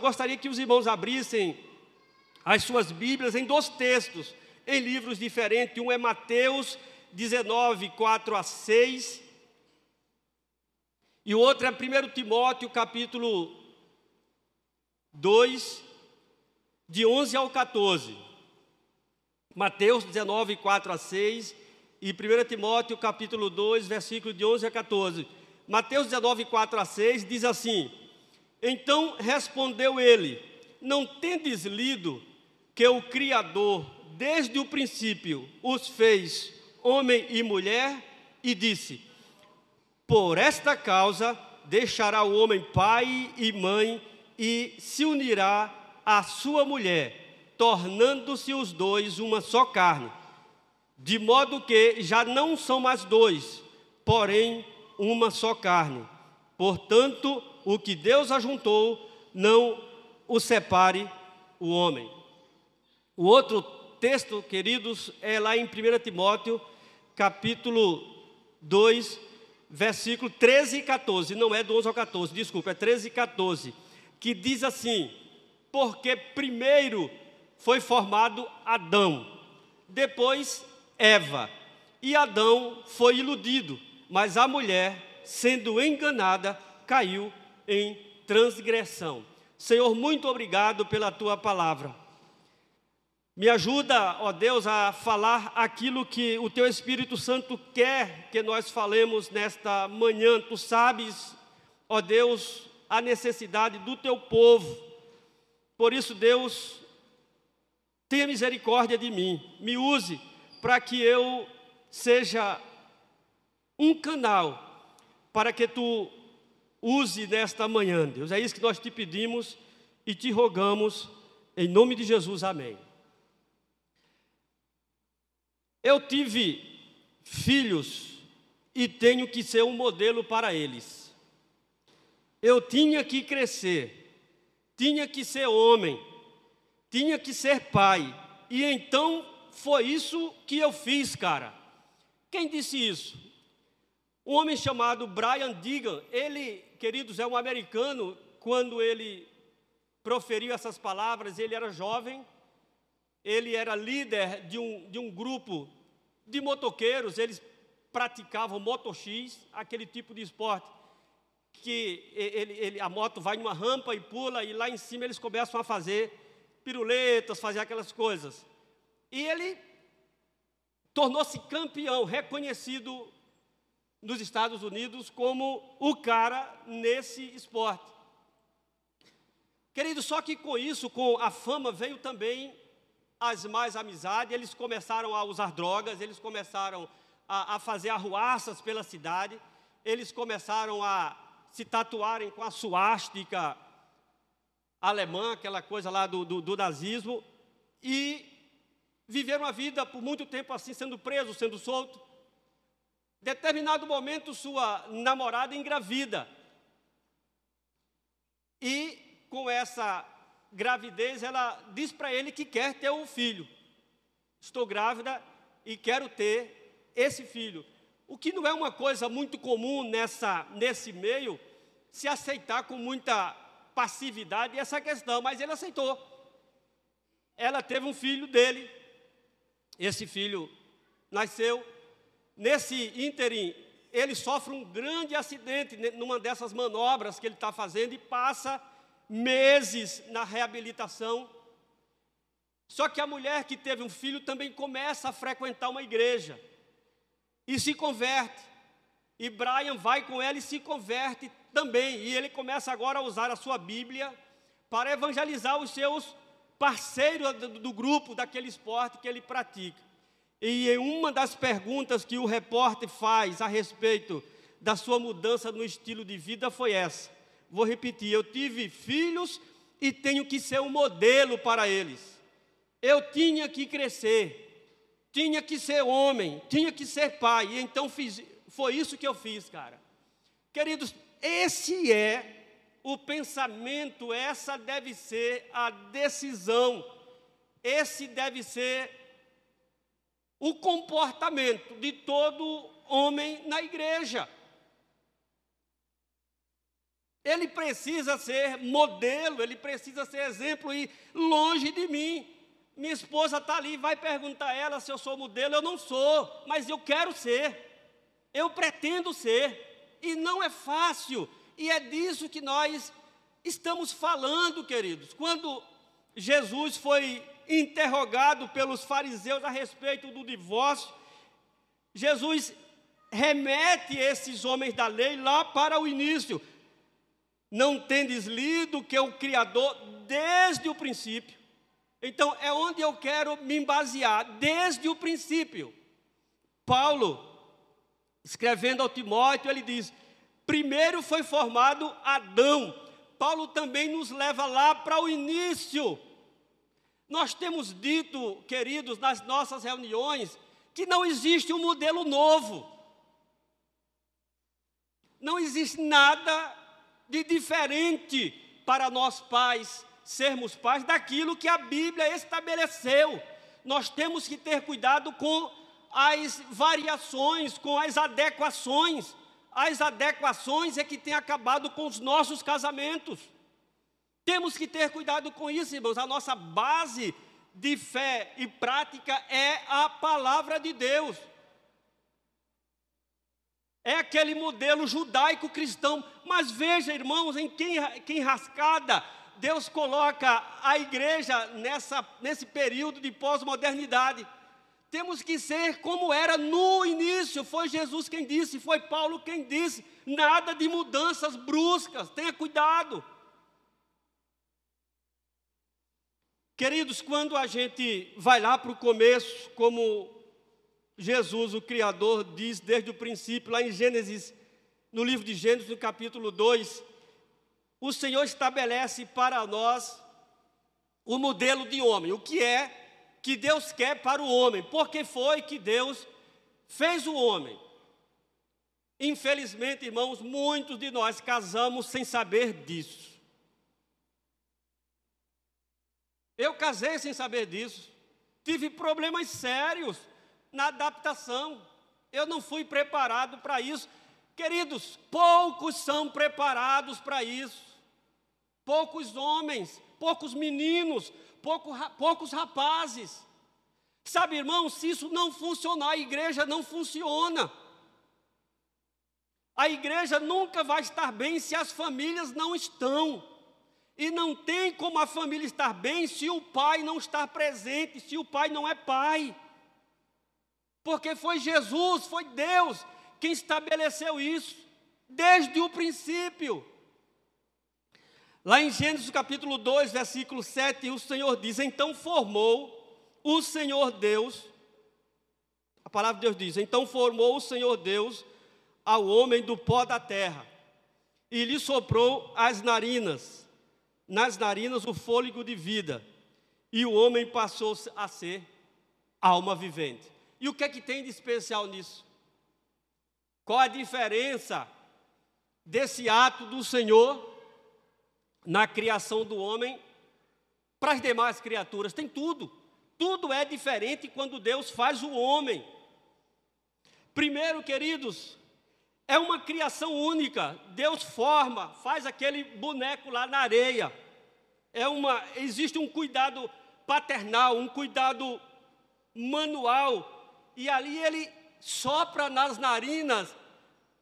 Gostaria que os irmãos abrissem as suas Bíblias em dois textos, em livros diferentes. Um é Mateus 19, 4 a 6. E o outro é 1 Timóteo, capítulo 2, de 11 ao 14. Mateus 19, 4 a 6 e 1 Timóteo, capítulo 2, versículo de 11 a 14. Mateus 19, 4 a 6 diz assim: Então respondeu ele: Não tendes lido que o Criador, desde o princípio, os fez homem e mulher? E disse: Por esta causa deixará o homem pai e mãe e se unirá à sua mulher, tornando-se os dois uma só carne. De modo que já não são mais dois, porém uma só carne. Portanto, o que Deus ajuntou, não o separe o homem. O outro texto, queridos, é lá em 1 Timóteo, capítulo 2, versículo 13 e 14. Não é do 11 ao 14, desculpa, é 13 e 14 que diz assim: porque primeiro foi formado Adão, depois Eva, e Adão foi iludido, mas a mulher, sendo enganada, caiu em transgressão. Senhor, muito obrigado pela tua palavra. Me ajuda, ó Deus, a falar aquilo que o teu Espírito Santo quer que nós falemos nesta manhã. Tu sabes, ó Deus, a necessidade do teu povo. Por isso, Deus, tenha misericórdia de mim, me use para que eu seja um canal para que tu use nesta manhã, Deus. É isso que nós te pedimos e te rogamos, em nome de Jesus, amém. Eu tive filhos e tenho que ser um modelo para eles. Eu tinha que crescer, tinha que ser homem, tinha que ser pai. E então foi isso que eu fiz, cara. Quem disse isso? Um homem chamado Brian Deegan, ele, queridos, é um americano. Quando ele proferiu essas palavras, ele era jovem, ele era líder de um, de um grupo de motoqueiros, eles praticavam moto X, aquele tipo de esporte que ele, ele, a moto vai numa rampa e pula, e lá em cima eles começam a fazer piruletas, fazer aquelas coisas. E ele tornou-se campeão, reconhecido nos Estados Unidos como o cara nesse esporte. Querido, só que com isso, com a fama, veio também as mais amizades, eles começaram a usar drogas, eles começaram a, a fazer arruaças pela cidade, eles começaram a se tatuarem com a suástica alemã, aquela coisa lá do, do, do nazismo, e viveram a vida por muito tempo assim, sendo preso, sendo solto. Determinado momento, sua namorada engravida. E com essa gravidez, ela diz para ele que quer ter um filho. Estou grávida e quero ter esse filho. O que não é uma coisa muito comum nessa, nesse meio, se aceitar com muita passividade essa questão, mas ele aceitou. Ela teve um filho dele, esse filho nasceu. Nesse ínterim, ele sofre um grande acidente numa dessas manobras que ele está fazendo e passa meses na reabilitação. Só que a mulher que teve um filho também começa a frequentar uma igreja e se converte. E Brian vai com ela e se converte também. E ele começa agora a usar a sua Bíblia para evangelizar os seus parceiros do, do grupo, daquele esporte que ele pratica. E em uma das perguntas que o repórter faz a respeito da sua mudança no estilo de vida foi essa. Vou repetir: eu tive filhos e tenho que ser um modelo para eles. Eu tinha que crescer, tinha que ser homem, tinha que ser pai. E então fiz, foi isso que eu fiz, cara. Queridos, esse é o pensamento, essa deve ser a decisão, esse deve ser o comportamento de todo homem na igreja. Ele precisa ser modelo, ele precisa ser exemplo e longe de mim. Minha esposa está ali, vai perguntar a ela se eu sou modelo. Eu não sou, mas eu quero ser. Eu pretendo ser. E não é fácil. E é disso que nós estamos falando, queridos. Quando Jesus foi interrogado pelos fariseus a respeito do divórcio, Jesus remete esses homens da lei lá para o início. Não tendes lido que o Criador, desde o princípio, então é onde eu quero me basear, desde o princípio. Paulo, escrevendo ao Timóteo, ele diz: primeiro foi formado Adão. Paulo também nos leva lá para o início. Nós temos dito, queridos, nas nossas reuniões, que não existe um modelo novo. Não existe nada de diferente para nós pais sermos pais daquilo que a Bíblia estabeleceu. Nós temos que ter cuidado com as variações, com as adequações. As adequações é que tem acabado com os nossos casamentos. Temos que ter cuidado com isso, irmãos. A nossa base de fé e prática é a palavra de Deus. É aquele modelo judaico-cristão. Mas veja, irmãos, em quem, quem rascada Deus coloca a igreja nessa, nesse período de pós-modernidade. Temos que ser como era no início. Foi Jesus quem disse, foi Paulo quem disse. Nada de mudanças bruscas, tenha cuidado. Queridos, quando a gente vai lá para o começo, como Jesus, o Criador, diz desde o princípio, lá em Gênesis, no livro de Gênesis, no capítulo 2, o Senhor estabelece para nós o modelo de homem, o que é que Deus quer para o homem, porque foi que Deus fez o homem. Infelizmente, irmãos, muitos de nós casamos sem saber disso. Eu casei sem saber disso. Tive problemas sérios na adaptação. Eu não fui preparado para isso. Queridos, poucos são preparados para isso. Poucos homens, poucos meninos, pouco, poucos rapazes. Sabe, irmão, se isso não funcionar, a igreja não funciona. A igreja nunca vai estar bem se as famílias não estão. E não tem como a família estar bem se o pai não estar presente, se o pai não é pai. Porque foi Jesus, foi Deus quem estabeleceu isso, desde o princípio. Lá em Gênesis capítulo 2, versículo 7, o Senhor diz: Então formou o Senhor Deus, a palavra de Deus diz: Então formou o Senhor Deus ao homem do pó da terra, e lhe soprou as narinas nas narinas o fôlego de vida, e o homem passou a ser alma vivente. E o que é que tem de especial nisso? Qual a diferença desse ato do Senhor na criação do homem para as demais criaturas? Tem tudo. Tudo é diferente quando Deus faz o homem. Primeiro, queridos, é uma criação única. Deus forma, faz aquele boneco lá na areia. É uma, existe um cuidado paternal, um cuidado manual, e ali ele sopra nas narinas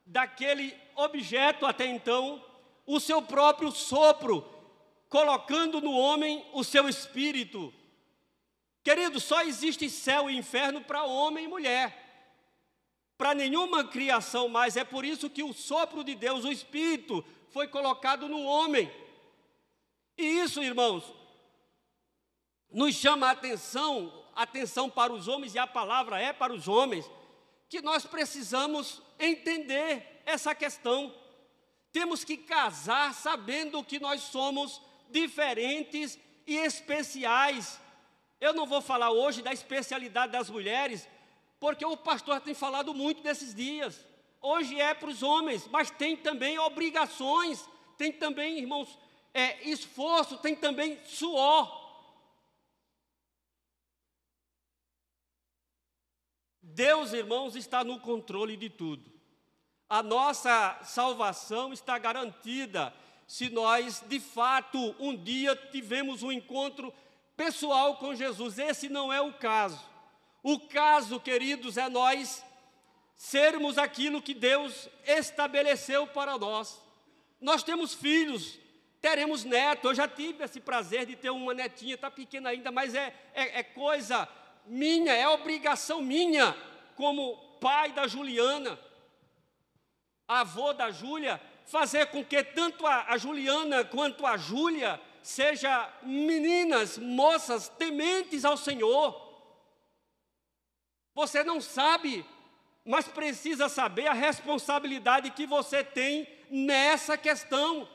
daquele objeto até então o seu próprio sopro, colocando no homem o seu espírito. Querido, só existe céu e inferno para homem e mulher para nenhuma criação mais. É por isso que o sopro de Deus, o Espírito, foi colocado no homem. E isso, irmãos, nos chama a atenção, atenção para os homens, e a palavra é para os homens, que nós precisamos entender essa questão. Temos que casar sabendo que nós somos diferentes e especiais. Eu não vou falar hoje da especialidade das mulheres, porque o pastor tem falado muito desses dias. Hoje é para os homens, mas tem também obrigações, tem também, irmãos, é, esforço, tem também suor. Deus, irmãos, está no controle de tudo. A nossa salvação está garantida se nós, de fato, um dia tivemos um encontro pessoal com Jesus. Esse não é o caso. O caso, queridos, é nós sermos aquilo que Deus estabeleceu para nós. Nós temos filhos, teremos neto. Eu já tive esse prazer de ter uma netinha, está pequena ainda, mas é, é, é coisa minha, é obrigação minha, como pai da Juliana, avô da Júlia, fazer com que tanto a, a Juliana quanto a Júlia sejam meninas, moças tementes ao Senhor. Você não sabe, mas precisa saber a responsabilidade que você tem nessa questão.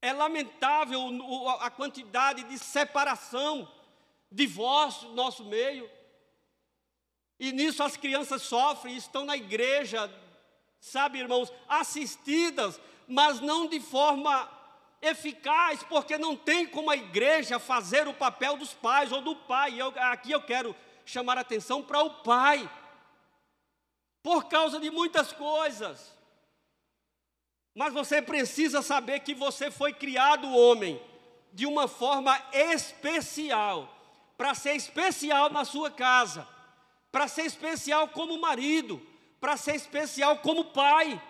É lamentável a quantidade de separação, divórcio no nosso meio. E nisso as crianças sofrem, estão na igreja, sabe, irmãos, assistidas, mas não de forma eficaz, porque não tem como a igreja fazer o papel dos pais ou do pai. Eu, aqui eu quero chamar a atenção para o pai, por causa de muitas coisas. Mas você precisa saber que você foi criado, homem, de uma forma especial, para ser especial na sua casa, para ser especial como marido, para ser especial como pai.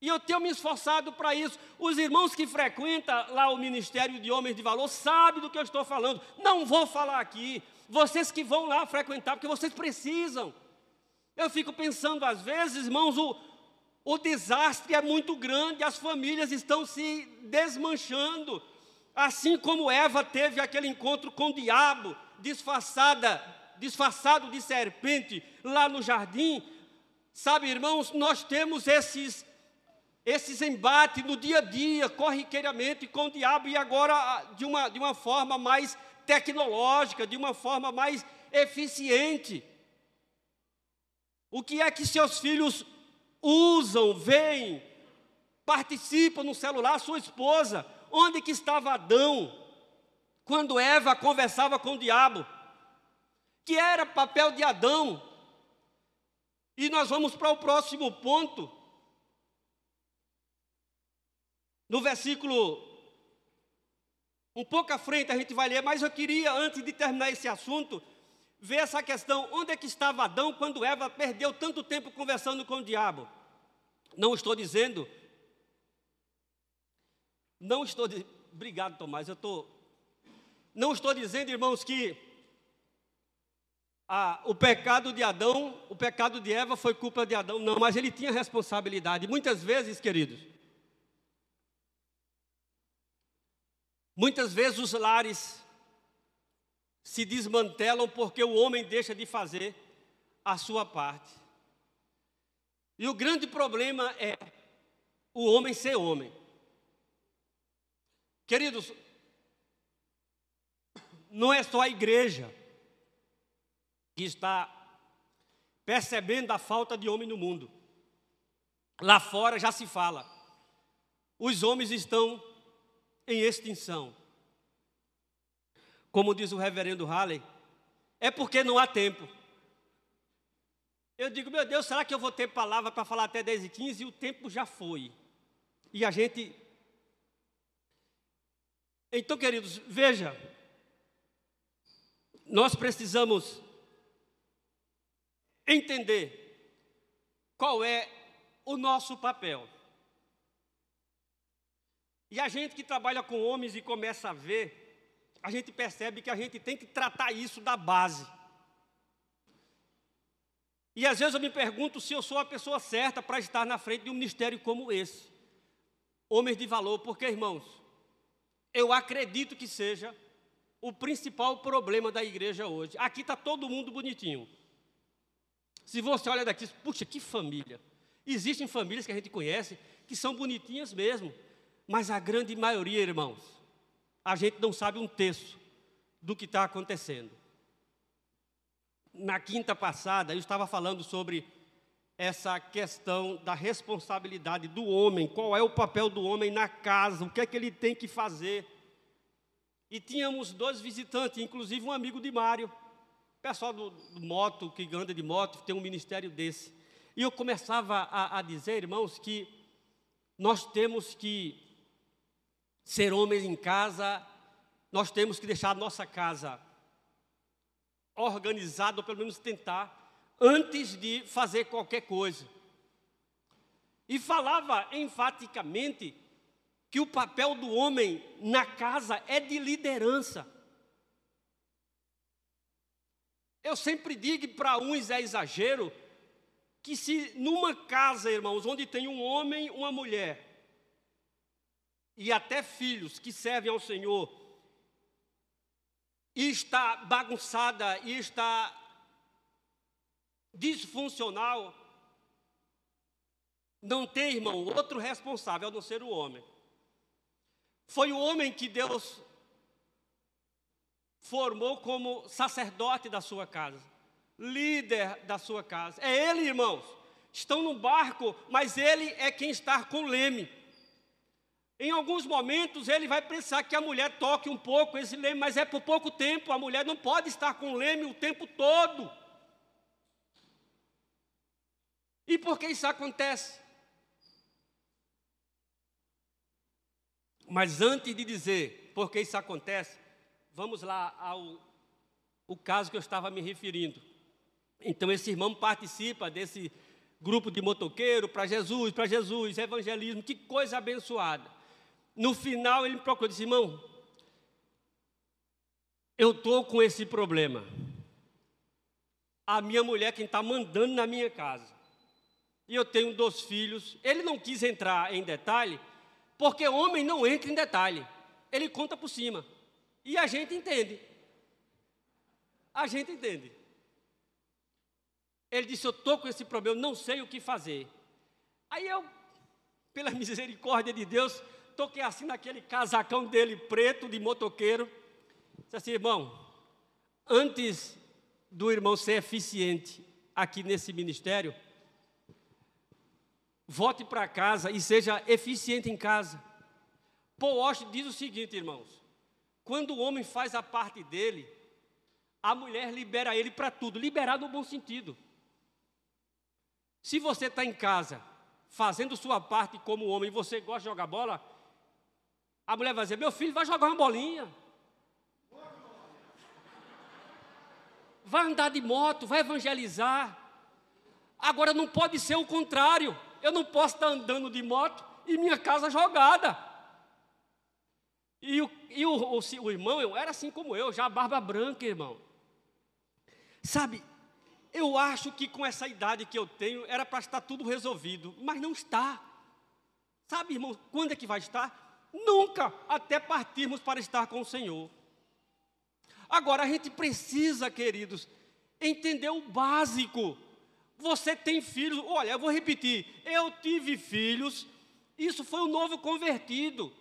E eu tenho me esforçado para isso. Os irmãos que frequentam lá o Ministério de Homens de Valor sabem do que eu estou falando. Não vou falar aqui. Vocês que vão lá frequentar, porque vocês precisam. Eu fico pensando, às vezes, irmãos, o, o desastre é muito grande, as famílias estão se desmanchando. Assim como Eva teve aquele encontro com o diabo, disfarçada disfarçado de serpente lá no jardim. Sabe, irmãos, nós temos esses esses embates no dia a dia, corriqueiramente com o diabo e agora ah, de uma, de uma forma mais tecnológica, de uma forma mais eficiente. O que é que seus filhos usam, veem, participam no celular, sua esposa? Onde que estava Adão quando Eva conversava com o diabo? que era papel de Adão. E nós vamos para o próximo ponto. No versículo, um pouco à frente a gente vai ler, mas eu queria, antes de terminar esse assunto, ver essa questão: onde é que estava Adão quando Eva perdeu tanto tempo conversando com o diabo? Não estou dizendo, não estou, obrigado Tomás, eu estou, não estou dizendo, irmãos, que o pecado de Adão, o pecado de Eva foi culpa de Adão, não, mas ele tinha responsabilidade. Muitas vezes, queridos, muitas vezes os lares se desmantelam porque o homem deixa de fazer a sua parte. E o grande problema é o homem ser homem. Queridos, não é só a igreja que está percebendo a falta de homem no mundo. Lá fora já se fala, os homens estão em extinção. Como diz o reverendo Halley, é porque não há tempo. Eu digo, meu Deus, será que eu vou ter palavra para falar até 10 e 15 e o tempo já foi? E a gente. Então, queridos, veja, nós precisamos entender qual é o nosso papel. E a gente que trabalha com homens e começa a ver, a gente percebe que a gente tem que tratar isso da base. E às vezes eu me pergunto se eu sou a pessoa certa para estar na frente de um ministério como esse. Homens de valor, porque, irmãos, eu acredito que seja o principal problema da igreja hoje. Aqui está todo mundo bonitinho. Se você olha daqui, puxa, que família. Existem famílias que a gente conhece que são bonitinhas mesmo, mas a grande maioria, irmãos, a gente não sabe um terço do que está acontecendo. Na quinta passada, eu estava falando sobre essa questão da responsabilidade do homem, qual é o papel do homem na casa, o que é que ele tem que fazer. E tínhamos dois visitantes, inclusive um amigo de Mário, pessoal do, do, moto, que anda de moto, tem um ministério desse. E eu começava a, a dizer, irmãos, que nós temos que ser homens em casa, nós temos que deixar a nossa casa organizada, ou pelo menos tentar, antes de fazer qualquer coisa. E falava enfaticamente que o papel do homem na casa é de liderança. Eu sempre digo para uns é exagero que se numa casa, irmãos, onde tem um homem, uma mulher e até filhos que servem ao Senhor e está bagunçada e está disfuncional, não tem, irmão, outro responsável a não ser o homem. Foi o homem que Deus formou como sacerdote da sua casa, líder da sua casa. É ele, irmãos. Estão no barco, mas ele é quem está com o leme. Em alguns momentos ele vai pensar que a mulher toque um pouco esse leme, mas é por pouco tempo. A mulher não pode estar com o leme o tempo todo. E por que isso acontece? Mas antes de dizer por que isso acontece, vamos lá ao o caso que eu estava me referindo. Então, esse irmão participa desse grupo de motoqueiro para Jesus, para Jesus, evangelismo, que coisa abençoada. No final, ele me procurou e disse: irmão, eu estou com esse problema. A minha mulher, quem está mandando na minha casa. E eu tenho dois filhos. Ele não quis entrar em detalhe, porque homem não entra em detalhe, ele conta por cima. E a gente entende. A gente entende. Ele disse: Eu estou com esse problema, não sei o que fazer. Aí eu, pela misericórdia de Deus, toquei assim naquele casacão dele preto de motoqueiro. Disse assim, irmão, antes do irmão ser eficiente aqui nesse ministério, volte para casa e seja eficiente em casa. Paul Walsh diz o seguinte, irmãos: quando o homem faz a parte dele, a mulher libera ele para tudo, liberar no bom sentido. Se você está em casa, fazendo sua parte como homem, e você gosta de jogar bola, a mulher vai dizer: Meu filho, vai jogar uma bolinha. Vai andar de moto, vai evangelizar. Agora não pode ser o contrário. Eu não posso estar andando de moto e minha casa jogada. E o, e o, o, o irmão eu, era assim como eu, já barba branca, irmão. Sabe, eu acho que com essa idade que eu tenho era para estar tudo resolvido, mas não está. Sabe, irmão, quando é que vai estar? Nunca, até partirmos para estar com o Senhor. Agora, a gente precisa, queridos, entender o básico. Você tem filhos, olha, eu vou repetir, eu tive filhos, isso foi um novo convertido.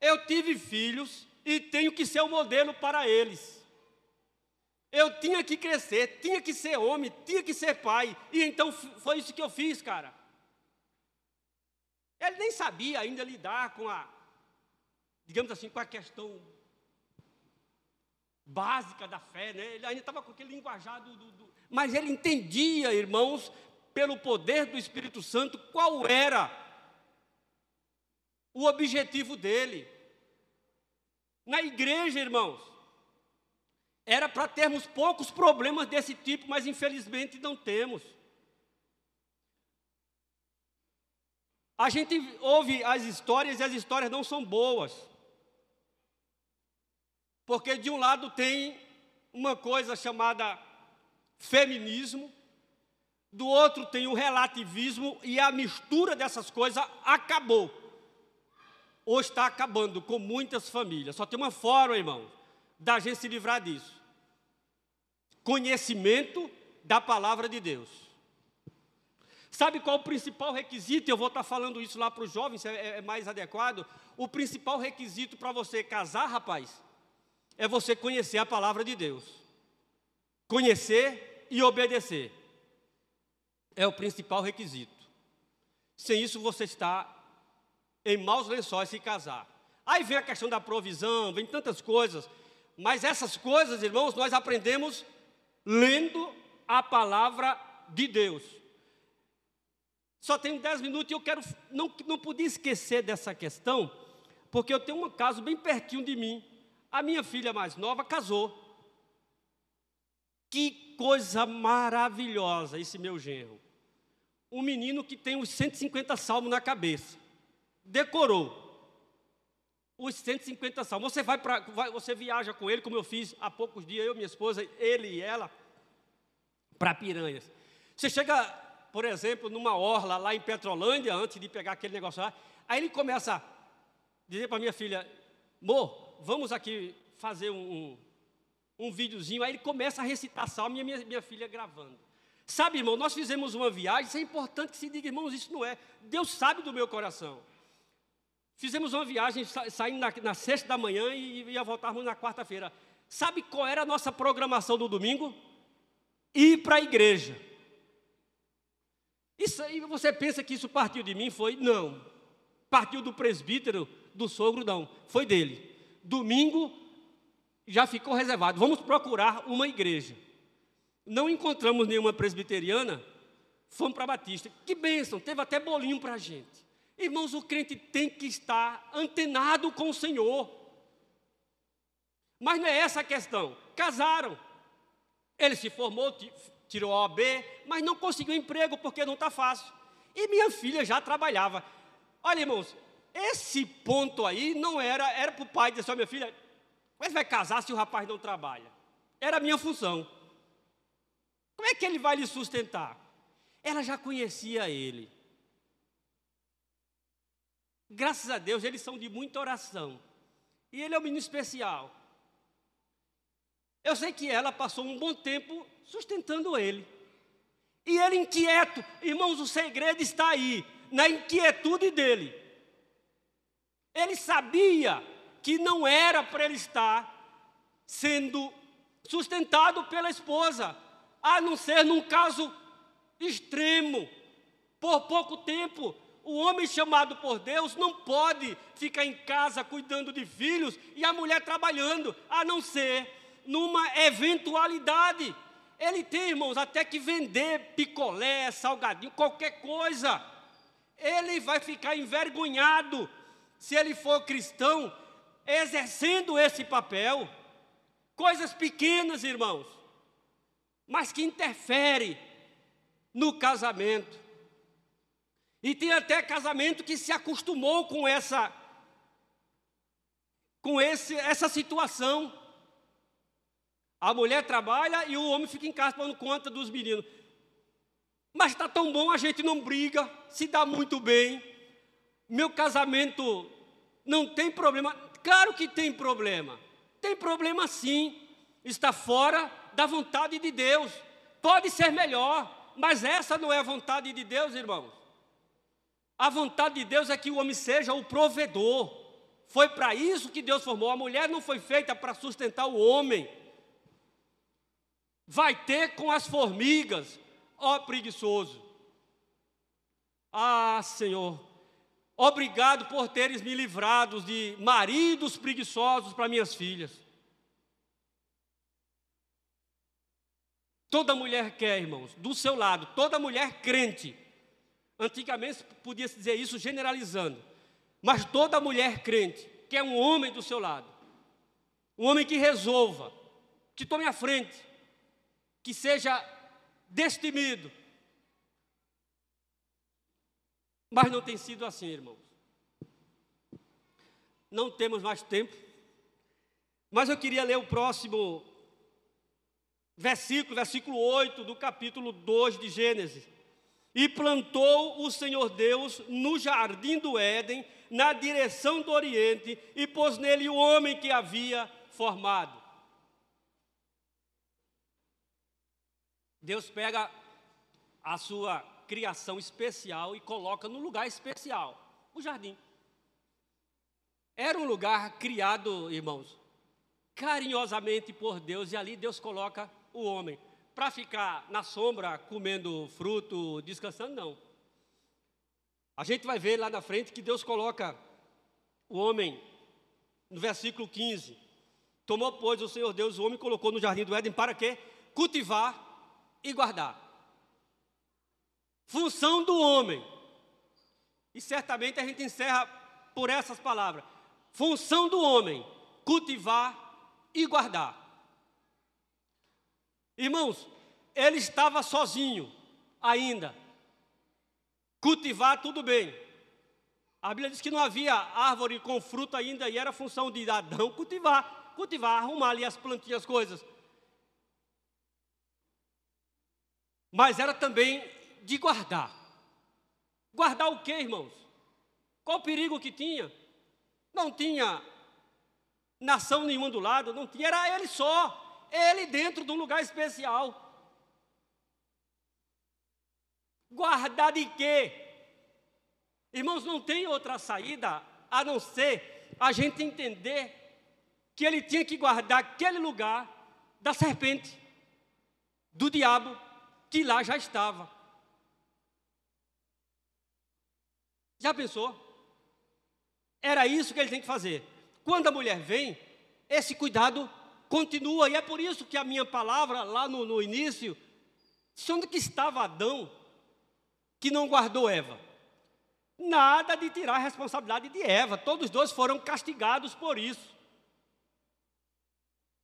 Eu tive filhos e tenho que ser o um modelo para eles. Eu tinha que crescer, tinha que ser homem, tinha que ser pai, e então foi isso que eu fiz, cara. Ele nem sabia ainda lidar com a, digamos assim, com a questão básica da fé, né? Ele ainda estava com aquele linguajar do, do, do, Mas ele entendia, irmãos, pelo poder do Espírito Santo, qual era o objetivo dele. Na igreja, irmãos, era para termos poucos problemas desse tipo, mas infelizmente não temos. A gente ouve as histórias e as histórias não são boas. Porque de um lado tem uma coisa chamada feminismo, do outro tem o relativismo e a mistura dessas coisas acabou. Ou está acabando com muitas famílias. Só tem uma forma, irmão, da gente se livrar disso. Conhecimento da palavra de Deus. Sabe qual o principal requisito? Eu vou estar falando isso lá para os jovens, é, é mais adequado. O principal requisito para você casar, rapaz, é você conhecer a palavra de Deus. Conhecer e obedecer. É o principal requisito. Sem isso você está em maus lençóis se casar. Aí vem a questão da provisão, vem tantas coisas. Mas essas coisas, irmãos, nós aprendemos lendo a palavra de Deus. Só tenho dez minutos e eu quero. Não, não podia esquecer dessa questão, porque eu tenho um caso bem pertinho de mim. A minha filha mais nova casou. Que coisa maravilhosa esse meu genro. Um menino que tem os 150 salmos na cabeça. Decorou os 150 salmos. Você vai para, você viaja com ele, como eu fiz há poucos dias, eu, minha esposa, ele e ela, para Piranhas. Você chega, por exemplo, numa orla lá em Petrolândia, antes de pegar aquele negócio lá, aí ele começa a dizer para minha filha, Mo, vamos aqui fazer um, um, um videozinho. Aí ele começa a recitar salmo e minha, minha filha gravando. Sabe, irmão, nós fizemos uma viagem, isso é importante que se diga, irmãos, isso não é. Deus sabe do meu coração. Fizemos uma viagem, saindo na, na sexta da manhã e ia voltarmos na quarta-feira. Sabe qual era a nossa programação do domingo? Ir para a igreja. Isso aí, você pensa que isso partiu de mim? Foi? Não. Partiu do presbítero, do sogro, não. Foi dele. Domingo já ficou reservado. Vamos procurar uma igreja. Não encontramos nenhuma presbiteriana, fomos para Batista. Que bênção, teve até bolinho para a gente. Irmãos, o crente tem que estar antenado com o Senhor. Mas não é essa a questão. Casaram. Ele se formou, tirou OAB, mas não conseguiu emprego porque não está fácil. E minha filha já trabalhava. Olha, irmãos, esse ponto aí não era, era para o pai dizer, minha filha, como é vai casar se o rapaz não trabalha? Era a minha função. Como é que ele vai lhe sustentar? Ela já conhecia ele. Graças a Deus, eles são de muita oração. E ele é um menino especial. Eu sei que ela passou um bom tempo sustentando ele. E ele inquieto, irmãos, o segredo está aí, na inquietude dele. Ele sabia que não era para ele estar sendo sustentado pela esposa, a não ser num caso extremo, por pouco tempo, o homem chamado por Deus não pode ficar em casa cuidando de filhos e a mulher trabalhando, a não ser numa eventualidade. Ele tem, irmãos, até que vender picolé, salgadinho, qualquer coisa. Ele vai ficar envergonhado se ele for cristão, exercendo esse papel. Coisas pequenas, irmãos, mas que interferem no casamento. E tem até casamento que se acostumou com essa com esse, essa situação. A mulher trabalha e o homem fica em casa tomando conta dos meninos. Mas está tão bom, a gente não briga, se dá muito bem. Meu casamento não tem problema. Claro que tem problema. Tem problema sim. Está fora da vontade de Deus. Pode ser melhor, mas essa não é a vontade de Deus, irmãos. A vontade de Deus é que o homem seja o provedor. Foi para isso que Deus formou. A mulher não foi feita para sustentar o homem. Vai ter com as formigas, ó preguiçoso. Ah, Senhor, obrigado por teres me livrado de maridos preguiçosos para minhas filhas. Toda mulher quer, irmãos, do seu lado, toda mulher crente Antigamente podia-se dizer isso generalizando. Mas toda mulher crente quer um homem do seu lado. Um homem que resolva, que tome a frente, que seja destemido. Mas não tem sido assim, irmãos. Não temos mais tempo. Mas eu queria ler o próximo versículo, versículo 8 do capítulo 2 de Gênesis. E plantou o Senhor Deus no jardim do Éden, na direção do Oriente, e pôs nele o homem que havia formado. Deus pega a sua criação especial e coloca no lugar especial o jardim. Era um lugar criado, irmãos, carinhosamente por Deus, e ali Deus coloca o homem para ficar na sombra comendo fruto, descansando, não. A gente vai ver lá na frente que Deus coloca o homem, no versículo 15: Tomou, pois, o Senhor Deus o homem colocou no jardim do Éden para quê? Cultivar e guardar. Função do homem. E certamente a gente encerra por essas palavras. Função do homem: cultivar e guardar. Irmãos, ele estava sozinho ainda. Cultivar, tudo bem. A Bíblia diz que não havia árvore com fruto ainda e era função de Adão cultivar, cultivar, arrumar ali as plantinhas, as coisas. Mas era também de guardar. Guardar o que, irmãos? Qual o perigo que tinha? Não tinha nação nenhuma do lado, não tinha, era ele só, ele dentro de um lugar especial. Guardar de quê? Irmãos, não tem outra saída a não ser a gente entender que ele tinha que guardar aquele lugar da serpente, do diabo, que lá já estava. Já pensou? Era isso que ele tem que fazer. Quando a mulher vem, esse cuidado continua, e é por isso que a minha palavra lá no, no início, onde que estava Adão, que não guardou Eva? Nada de tirar a responsabilidade de Eva, todos os dois foram castigados por isso.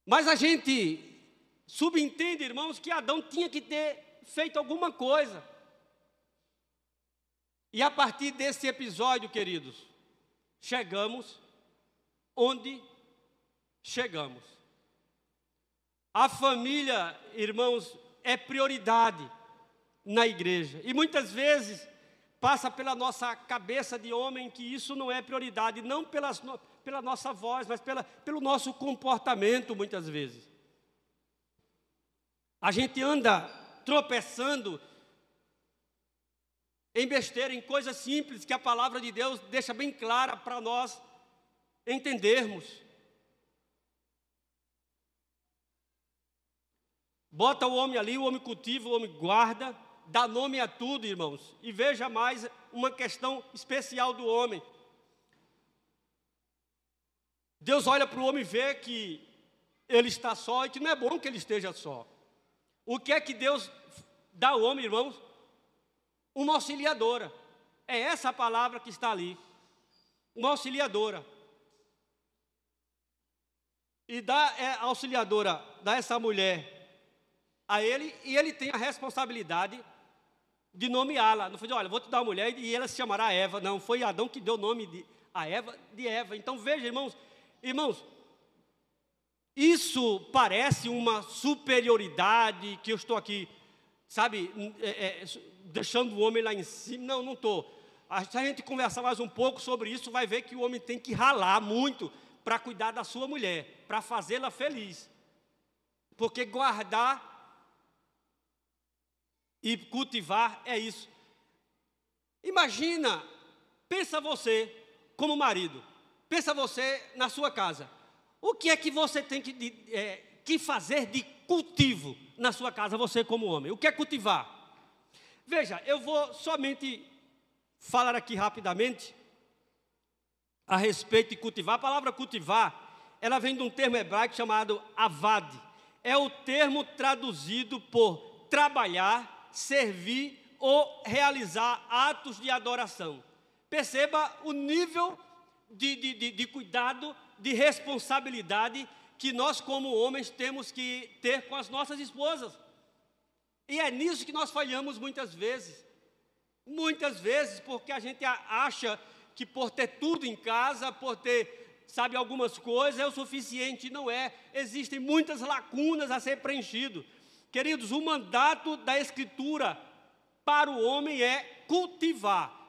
Mas a gente subentende, irmãos, que Adão tinha que ter feito alguma coisa. E a partir desse episódio, queridos, chegamos onde chegamos. A família, irmãos, é prioridade na igreja. E muitas vezes passa pela nossa cabeça de homem que isso não é prioridade, não pelas, pela nossa voz, mas pela, pelo nosso comportamento, muitas vezes. A gente anda tropeçando em besteira, em coisas simples que a palavra de Deus deixa bem clara para nós entendermos. Bota o homem ali, o homem cultiva, o homem guarda, dá nome a tudo, irmãos. E veja mais uma questão especial do homem. Deus olha para o homem e vê que ele está só e que não é bom que ele esteja só. O que é que Deus dá ao homem, irmãos? Uma auxiliadora. É essa a palavra que está ali. Uma auxiliadora. E dá é, a auxiliadora, dá essa mulher a ele, e ele tem a responsabilidade de nomeá-la. Não foi olha, vou te dar uma mulher e ela se chamará Eva. Não, foi Adão que deu o nome de, a Eva de Eva. Então veja, irmãos, irmãos, isso parece uma superioridade que eu estou aqui, sabe, é, é, deixando o homem lá em cima. Não, não estou. Se a gente conversar mais um pouco sobre isso, vai ver que o homem tem que ralar muito para cuidar da sua mulher, para fazê-la feliz. Porque guardar e cultivar é isso. Imagina, pensa você como marido, pensa você na sua casa. O que é que você tem que, de, é, que fazer de cultivo na sua casa, você como homem? O que é cultivar? Veja, eu vou somente falar aqui rapidamente a respeito de cultivar. A palavra cultivar, ela vem de um termo hebraico chamado avad. É o termo traduzido por trabalhar, servir ou realizar atos de adoração. Perceba o nível de, de, de, de cuidado de responsabilidade que nós, como homens, temos que ter com as nossas esposas. E é nisso que nós falhamos muitas vezes. Muitas vezes, porque a gente acha que por ter tudo em casa, por ter, sabe, algumas coisas, é o suficiente. Não é. Existem muitas lacunas a ser preenchido. Queridos, o mandato da Escritura para o homem é cultivar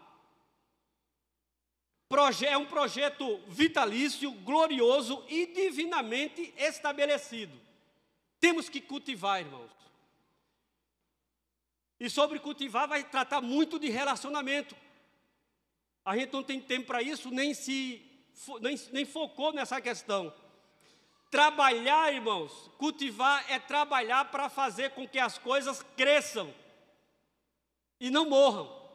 é um projeto vitalício, glorioso e divinamente estabelecido. Temos que cultivar, irmãos. E sobre cultivar vai tratar muito de relacionamento. A gente não tem tempo para isso, nem se nem, nem focou nessa questão. Trabalhar, irmãos, cultivar é trabalhar para fazer com que as coisas cresçam e não morram.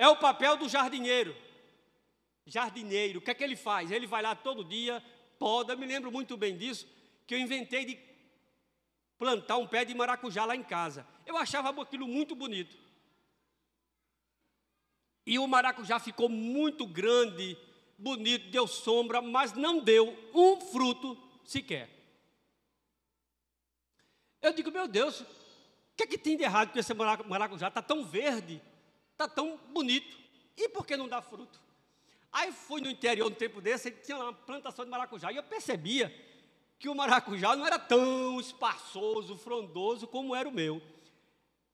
É o papel do jardineiro. Jardineiro, o que é que ele faz? Ele vai lá todo dia, poda, me lembro muito bem disso, que eu inventei de plantar um pé de maracujá lá em casa. Eu achava aquilo muito bonito. E o maracujá ficou muito grande, bonito, deu sombra, mas não deu um fruto sequer. Eu digo, meu Deus, o que é que tem de errado com esse maracujá? Está tão verde, está tão bonito, e por que não dá fruto? Aí fui no interior no tempo desse, e tinha uma plantação de maracujá, e eu percebia que o maracujá não era tão espaçoso, frondoso como era o meu.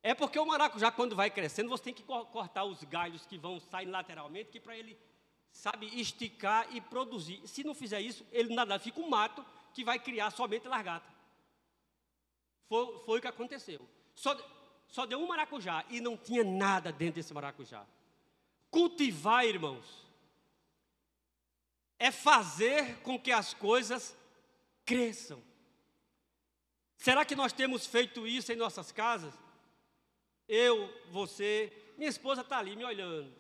É porque o maracujá, quando vai crescendo, você tem que cortar os galhos que vão sair lateralmente, que para ele, sabe, esticar e produzir. Se não fizer isso, ele nada, fica um mato que vai criar somente largata. Foi, foi o que aconteceu. Só, só deu um maracujá e não tinha nada dentro desse maracujá. Cultivar, irmãos, é fazer com que as coisas cresçam. Será que nós temos feito isso em nossas casas? Eu, você, minha esposa está ali me olhando.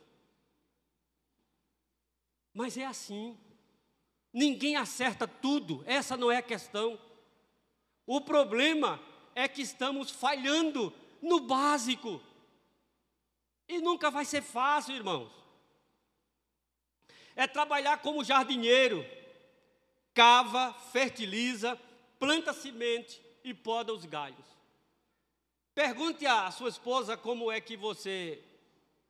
Mas é assim. Ninguém acerta tudo, essa não é a questão. O problema é que estamos falhando no básico. E nunca vai ser fácil, irmãos. É trabalhar como jardineiro. Cava, fertiliza, planta semente e poda os galhos. Pergunte à sua esposa como é que você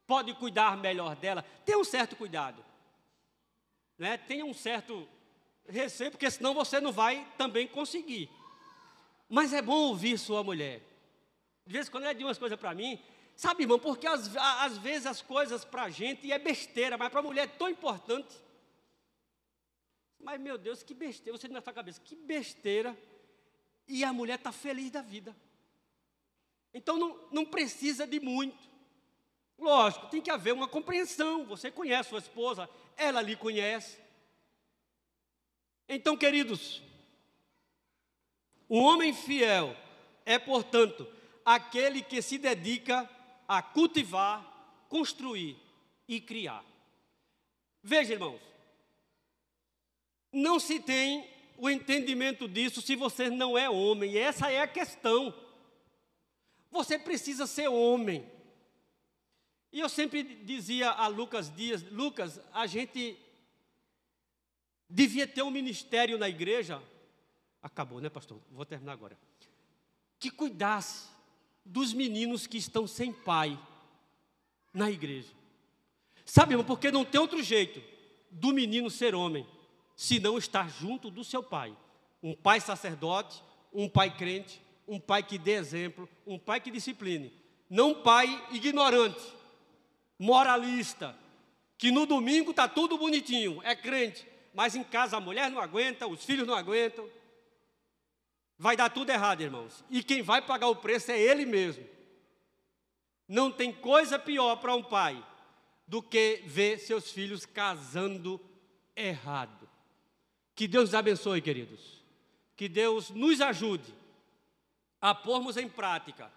pode cuidar melhor dela. Tenha um certo cuidado. Né? Tenha um certo receio, porque senão você não vai também conseguir. Mas é bom ouvir sua mulher. De vez em quando ela diz umas coisas para mim, sabe, irmão, porque às, às vezes as coisas para a gente é besteira, mas para a mulher é tão importante. Mas, meu Deus, que besteira, você na sua cabeça, que besteira. E a mulher está feliz da vida. Então não, não precisa de muito. Lógico, tem que haver uma compreensão. Você conhece sua esposa, ela lhe conhece. Então, queridos, o homem fiel é, portanto, aquele que se dedica a cultivar, construir e criar. Veja, irmãos, não se tem o entendimento disso se você não é homem, e essa é a questão. Você precisa ser homem. E eu sempre dizia a Lucas Dias: Lucas, a gente devia ter um ministério na igreja. Acabou, né, pastor? Vou terminar agora. Que cuidasse dos meninos que estão sem pai na igreja. Sabe, irmão, porque não tem outro jeito do menino ser homem, se não estar junto do seu pai. Um pai sacerdote, um pai crente, um pai que dê exemplo, um pai que discipline. Não um pai ignorante, moralista, que no domingo está tudo bonitinho, é crente, mas em casa a mulher não aguenta, os filhos não aguentam. Vai dar tudo errado, irmãos. E quem vai pagar o preço é ele mesmo. Não tem coisa pior para um pai do que ver seus filhos casando errado. Que Deus abençoe, queridos. Que Deus nos ajude a pormos em prática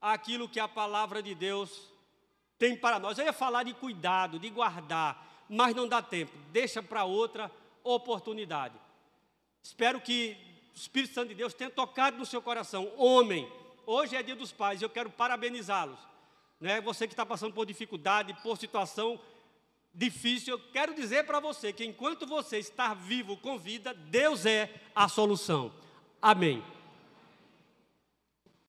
aquilo que a palavra de Deus tem para nós. Eu ia falar de cuidado, de guardar, mas não dá tempo. Deixa para outra oportunidade. Espero que o Espírito Santo de Deus tenha tocado no seu coração. Homem, hoje é dia dos pais, eu quero parabenizá-los. Né? Você que está passando por dificuldade, por situação difícil, eu quero dizer para você que enquanto você está vivo com vida, Deus é a solução. Amém.